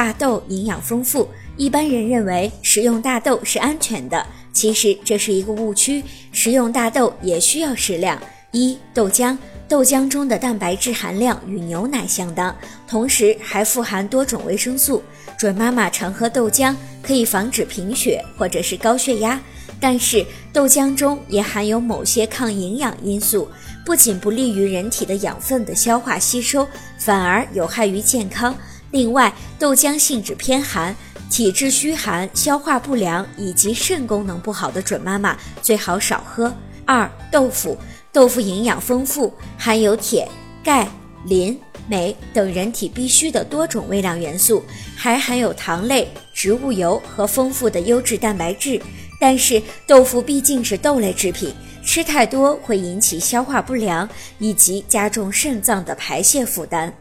大豆营养丰富，一般人认为食用大豆是安全的，其实这是一个误区。食用大豆也需要适量。一、豆浆，豆浆中的蛋白质含量与牛奶相当，同时还富含多种维生素。准妈妈常喝豆浆可以防止贫血或者是高血压，但是豆浆中也含有某些抗营养因素，不仅不利于人体的养分的消化吸收，反而有害于健康。另外，豆浆性质偏寒，体质虚寒、消化不良以及肾功能不好的准妈妈最好少喝。二、豆腐，豆腐营养丰富，含有铁、钙、磷、镁等人体必需的多种微量元素，还含有糖类、植物油和丰富的优质蛋白质。但是，豆腐毕竟是豆类制品，吃太多会引起消化不良以及加重肾脏的排泄负担。